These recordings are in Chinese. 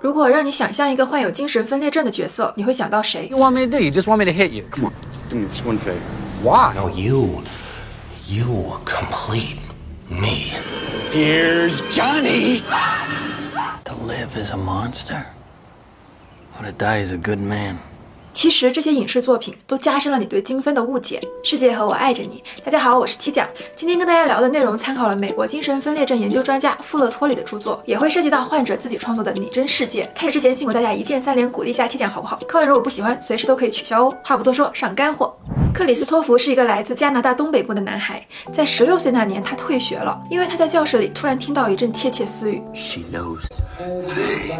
如果让你想象一个患有精神分裂症的角色，你会想到谁 You want me to do? You just want me to hit you? Come on, do me this one favor. Why? No, you. You complete me. Here's Johnny. To live is a monster, or to die is a good man. 其实这些影视作品都加深了你对精分的误解。世界和我爱着你。大家好，我是七讲。今天跟大家聊的内容参考了美国精神分裂症研究专家富勒托里的著作，也会涉及到患者自己创作的拟真世界。开始之前，辛苦大家一键三连鼓励一下七讲好不好？看完如果不喜欢，随时都可以取消哦。话不多说，上干货。克里斯托弗是一个来自加拿大东北部的男孩，在十六岁那年，他退学了，因为他在教室里突然听到一阵窃窃私语。She knows. They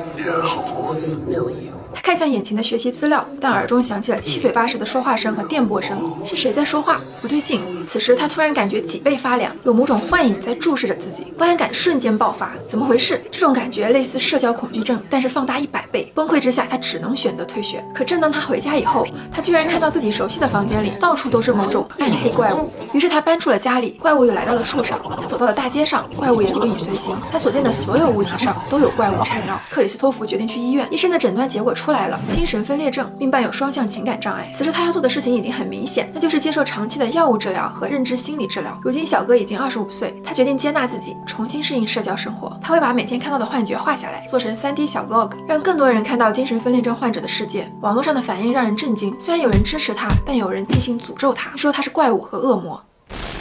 know. 他看向眼前的学习资料，但耳中响起了七嘴八舌的说话声和电波声。是谁在说话？不对劲！此时他突然感觉脊背发凉，有某种幻影在注视着自己，不安感瞬间爆发。怎么回事？这种感觉类似社交恐惧症，但是放大一百倍。崩溃之下，他只能选择退学。可正当他回家以后，他居然看到自己熟悉的房间里到处都是某种暗黑怪物。于是他搬出了家里，怪物又来到了树上。他走到了大街上，怪物也如影随形。他所见的所有物体上都有怪物缠绕。克里斯托弗决定去医院，医生的诊断结果出来了，精神分裂症，并伴有双向情感障碍。此时他要做的事情已经很明显，那就是接受长期的药物治疗和认知心理治疗。如今小哥已经二十五岁，他决定接纳自己，重新适应社交生活。他会把每天看到的幻觉画下来，做成 3D 小 vlog，让更多人看到精神分裂症患者的世界。网络上的反应让人震惊，虽然有人支持他，但有人进行诅咒他，说他是怪物和恶魔。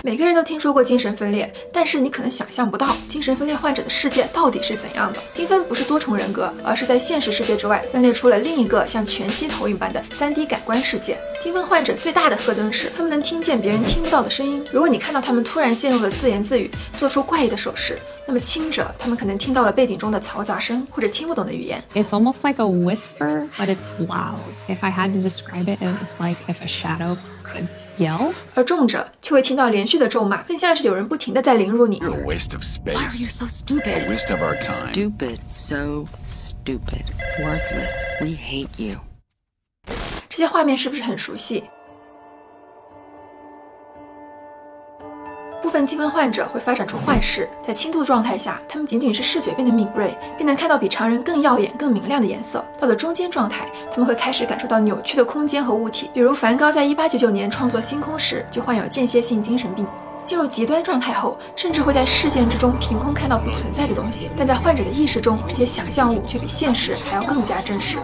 每个人都听说过精神分裂，但是你可能想象不到精神分裂患者的世界到底是怎样的。精分不是多重人格，而是在现实世界之外分裂出了另一个像全息投影般的三 D 感官世界。精分患者最大的特征是，他们能听见别人听不到的声音。如果你看到他们突然陷入了自言自语，做出怪异的手势，那么轻者他们可能听到了背景中的嘈杂声或者听不懂的语言。It's almost like a whisper, but it's loud. If I had to describe it, it was like if a shadow could yell. 而重者却会听到连续的咒骂，更像是有人不停的在凌辱你。You're a waste of space. Why are you so stupid? A waste of our time. Stupid. So stupid. Worthless. We hate you. 这些画面是不是很熟悉？部分精分患者会发展出幻视，在轻度状态下，他们仅仅是视觉变得敏锐，并能看到比常人更耀眼、更明亮的颜色。到了中间状态，他们会开始感受到扭曲的空间和物体，比如梵高在1899年创作《星空》时就患有间歇性精神病。进入极端状态后，甚至会在视线之中凭空看到不存在的东西，但在患者的意识中，这些想象物却比现实还要更加真实。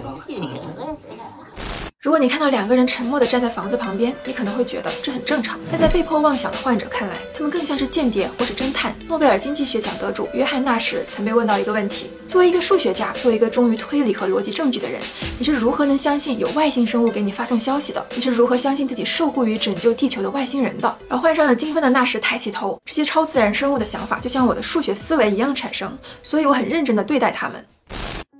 如果你看到两个人沉默地站在房子旁边，你可能会觉得这很正常，但在被迫妄想的患者看来，他们更像是间谍或者侦探。诺贝尔经济学奖得主约翰纳什曾被问到一个问题：作为一个数学家，作为一个忠于推理和逻辑证据的人，你是如何能相信有外星生物给你发送消息的？你是如何相信自己受雇于拯救地球的外星人的？而患上了精分的纳什抬起头，这些超自然生物的想法就像我的数学思维一样产生，所以我很认真地对待他们。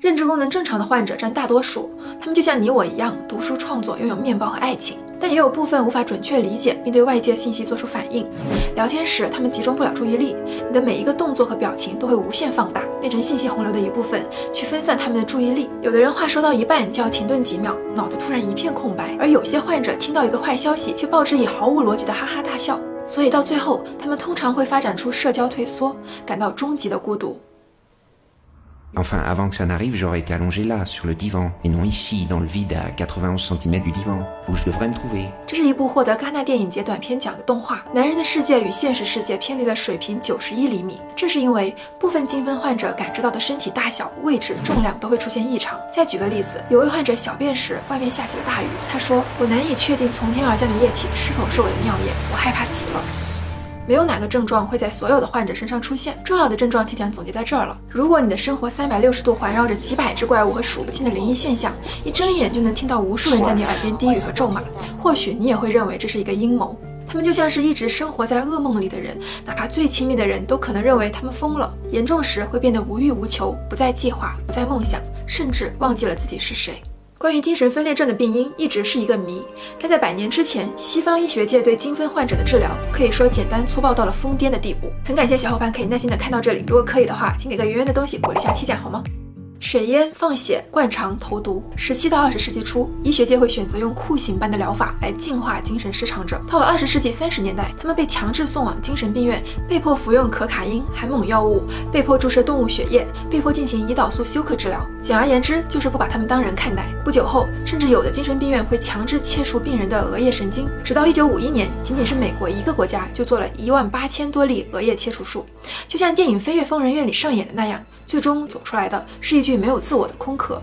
认知功能正常的患者占大多数，他们就像你我一样，读书创作，拥有面包和爱情，但也有部分无法准确理解并对外界信息做出反应。聊天时，他们集中不了注意力，你的每一个动作和表情都会无限放大，变成信息洪流的一部分，去分散他们的注意力。有的人话说到一半就要停顿几秒，脑子突然一片空白，而有些患者听到一个坏消息，却抱着以毫无逻辑的哈哈大笑。所以到最后，他们通常会发展出社交退缩，感到终极的孤独。Enfin, avant que ça n'arrive, j'aurais été allongé là, sur le divan, et non ici, dans le vide, à 91 cm du divan, où je devrais me trouver. 这是一部获得戛纳电影节短片奖的动画。男人的世界与现实世界偏离了水平九十一厘米，这是因为部分精分患者感知到的身体大小、位置、重量都会出现异常。再举个例子，有位患者小便时，外面下起了大雨，他说：“我难以确定从天而降的液体是否是我的尿液，我害怕极了。”没有哪个症状会在所有的患者身上出现。重要的症状提前总结在这儿了。如果你的生活三百六十度环绕着几百只怪物和数不清的灵异现象，一睁眼就能听到无数人在你耳边低语和咒骂，或许你也会认为这是一个阴谋。他们就像是一直生活在噩梦里的人，哪怕最亲密的人都可能认为他们疯了。严重时会变得无欲无求，不再计划，不再梦想，甚至忘记了自己是谁。关于精神分裂症的病因一直是一个谜，但在百年之前，西方医学界对精分患者的治疗可以说简单粗暴到了疯癫的地步。很感谢小伙伴可以耐心的看到这里，如果可以的话，请给个圆圆的东西鼓励一下 T 酱好吗？水淹、放血、灌肠、投毒。十七到二十世纪初，医学界会选择用酷刑般的疗法来净化精神失常者。到了二十世纪三十年代，他们被强制送往精神病院，被迫服用可卡因、海猛药物，被迫注射动物血液，被迫进行胰岛素休克治疗。简而言之，就是不把他们当人看待。不久后，甚至有的精神病院会强制切除病人的额叶神经。直到一九五一年，仅仅是美国一个国家就做了一万八千多例额叶切除术，就像电影《飞越疯人院》里上演的那样。最终走出来的是一具没有自我的空壳。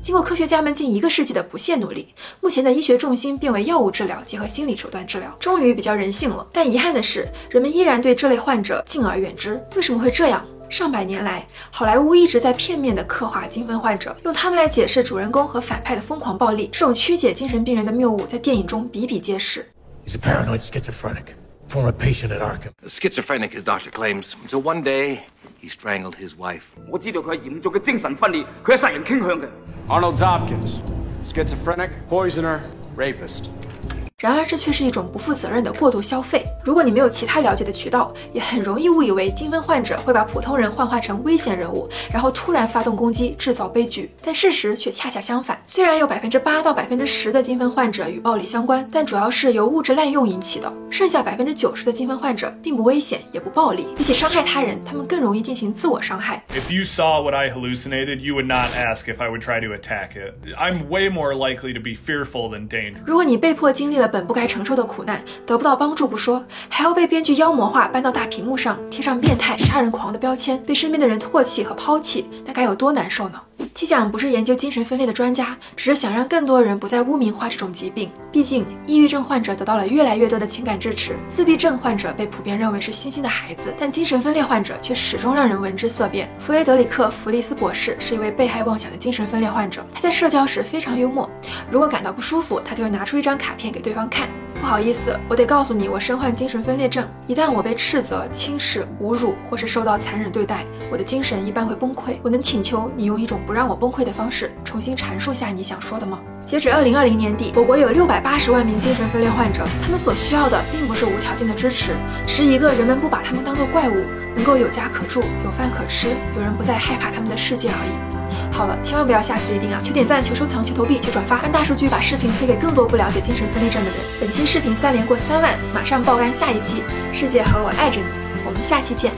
经过科学家们近一个世纪的不懈努力，目前的医学重心变为药物治疗结合心理手段治疗，终于比较人性了。但遗憾的是，人们依然对这类患者敬而远之。为什么会这样？上百年来，好莱坞一直在片面地刻画精分患者，用他们来解释主人公和反派的疯狂暴力。这种曲解精神病人的谬误在电影中比比皆是。former patient at Arkham. Schizophrenic, his doctor claims. So one day, he strangled his wife. Arnold Tompkins, schizophrenic, poisoner, rapist. 然而，这却是一种不负责任的过度消费。如果你没有其他了解的渠道，也很容易误以为精分患者会把普通人幻化成危险人物，然后突然发动攻击，制造悲剧。但事实却恰恰相反。虽然有百分之八到百分之十的精分患者与暴力相关，但主要是由物质滥用引起的。剩下百分之九十的精分患者并不危险，也不暴力。比起伤害他人，他们更容易进行自我伤害。If you saw what I hallucinated, you would not ask if I would try to attack it. I'm way more likely to be fearful than dangerous. 如果你被迫经历了本不该承受的苦难，得不到帮助不说，还要被编剧妖魔化，搬到大屏幕上，贴上变态、杀人狂的标签，被身边的人唾弃和抛弃，那该有多难受呢？？T 奖不是研究精神分裂的专家，只是想让更多人不再污名化这种疾病。毕竟，抑郁症患者得到了越来越多的情感支持，自闭症患者被普遍认为是星星的孩子，但精神分裂患者却始终让人闻之色变。弗雷德里克·弗利斯博士是一位被害妄想的精神分裂患者，他在社交时非常幽默，如果感到不舒服，他就会拿出一张卡片给对方看。不好意思，我得告诉你，我身患精神分裂症。一旦我被斥责、轻视、侮辱，或是受到残忍对待，我的精神一般会崩溃。我能请求你用一种不让我崩溃的方式，重新阐述下你想说的吗？截止二零二零年底，我国有六百八十万名精神分裂患者，他们所需要的并不是无条件的支持，是一个人们不把他们当作怪物，能够有家可住、有饭可吃、有人不再害怕他们的世界而已。好了，千万不要下次一定啊！求点赞，求收藏，求投币，求转发，让大数据把视频推给更多不了解精神分裂症的人。本期视频三连过三万，马上爆肝下一期。世界和我爱着你，我们下期见。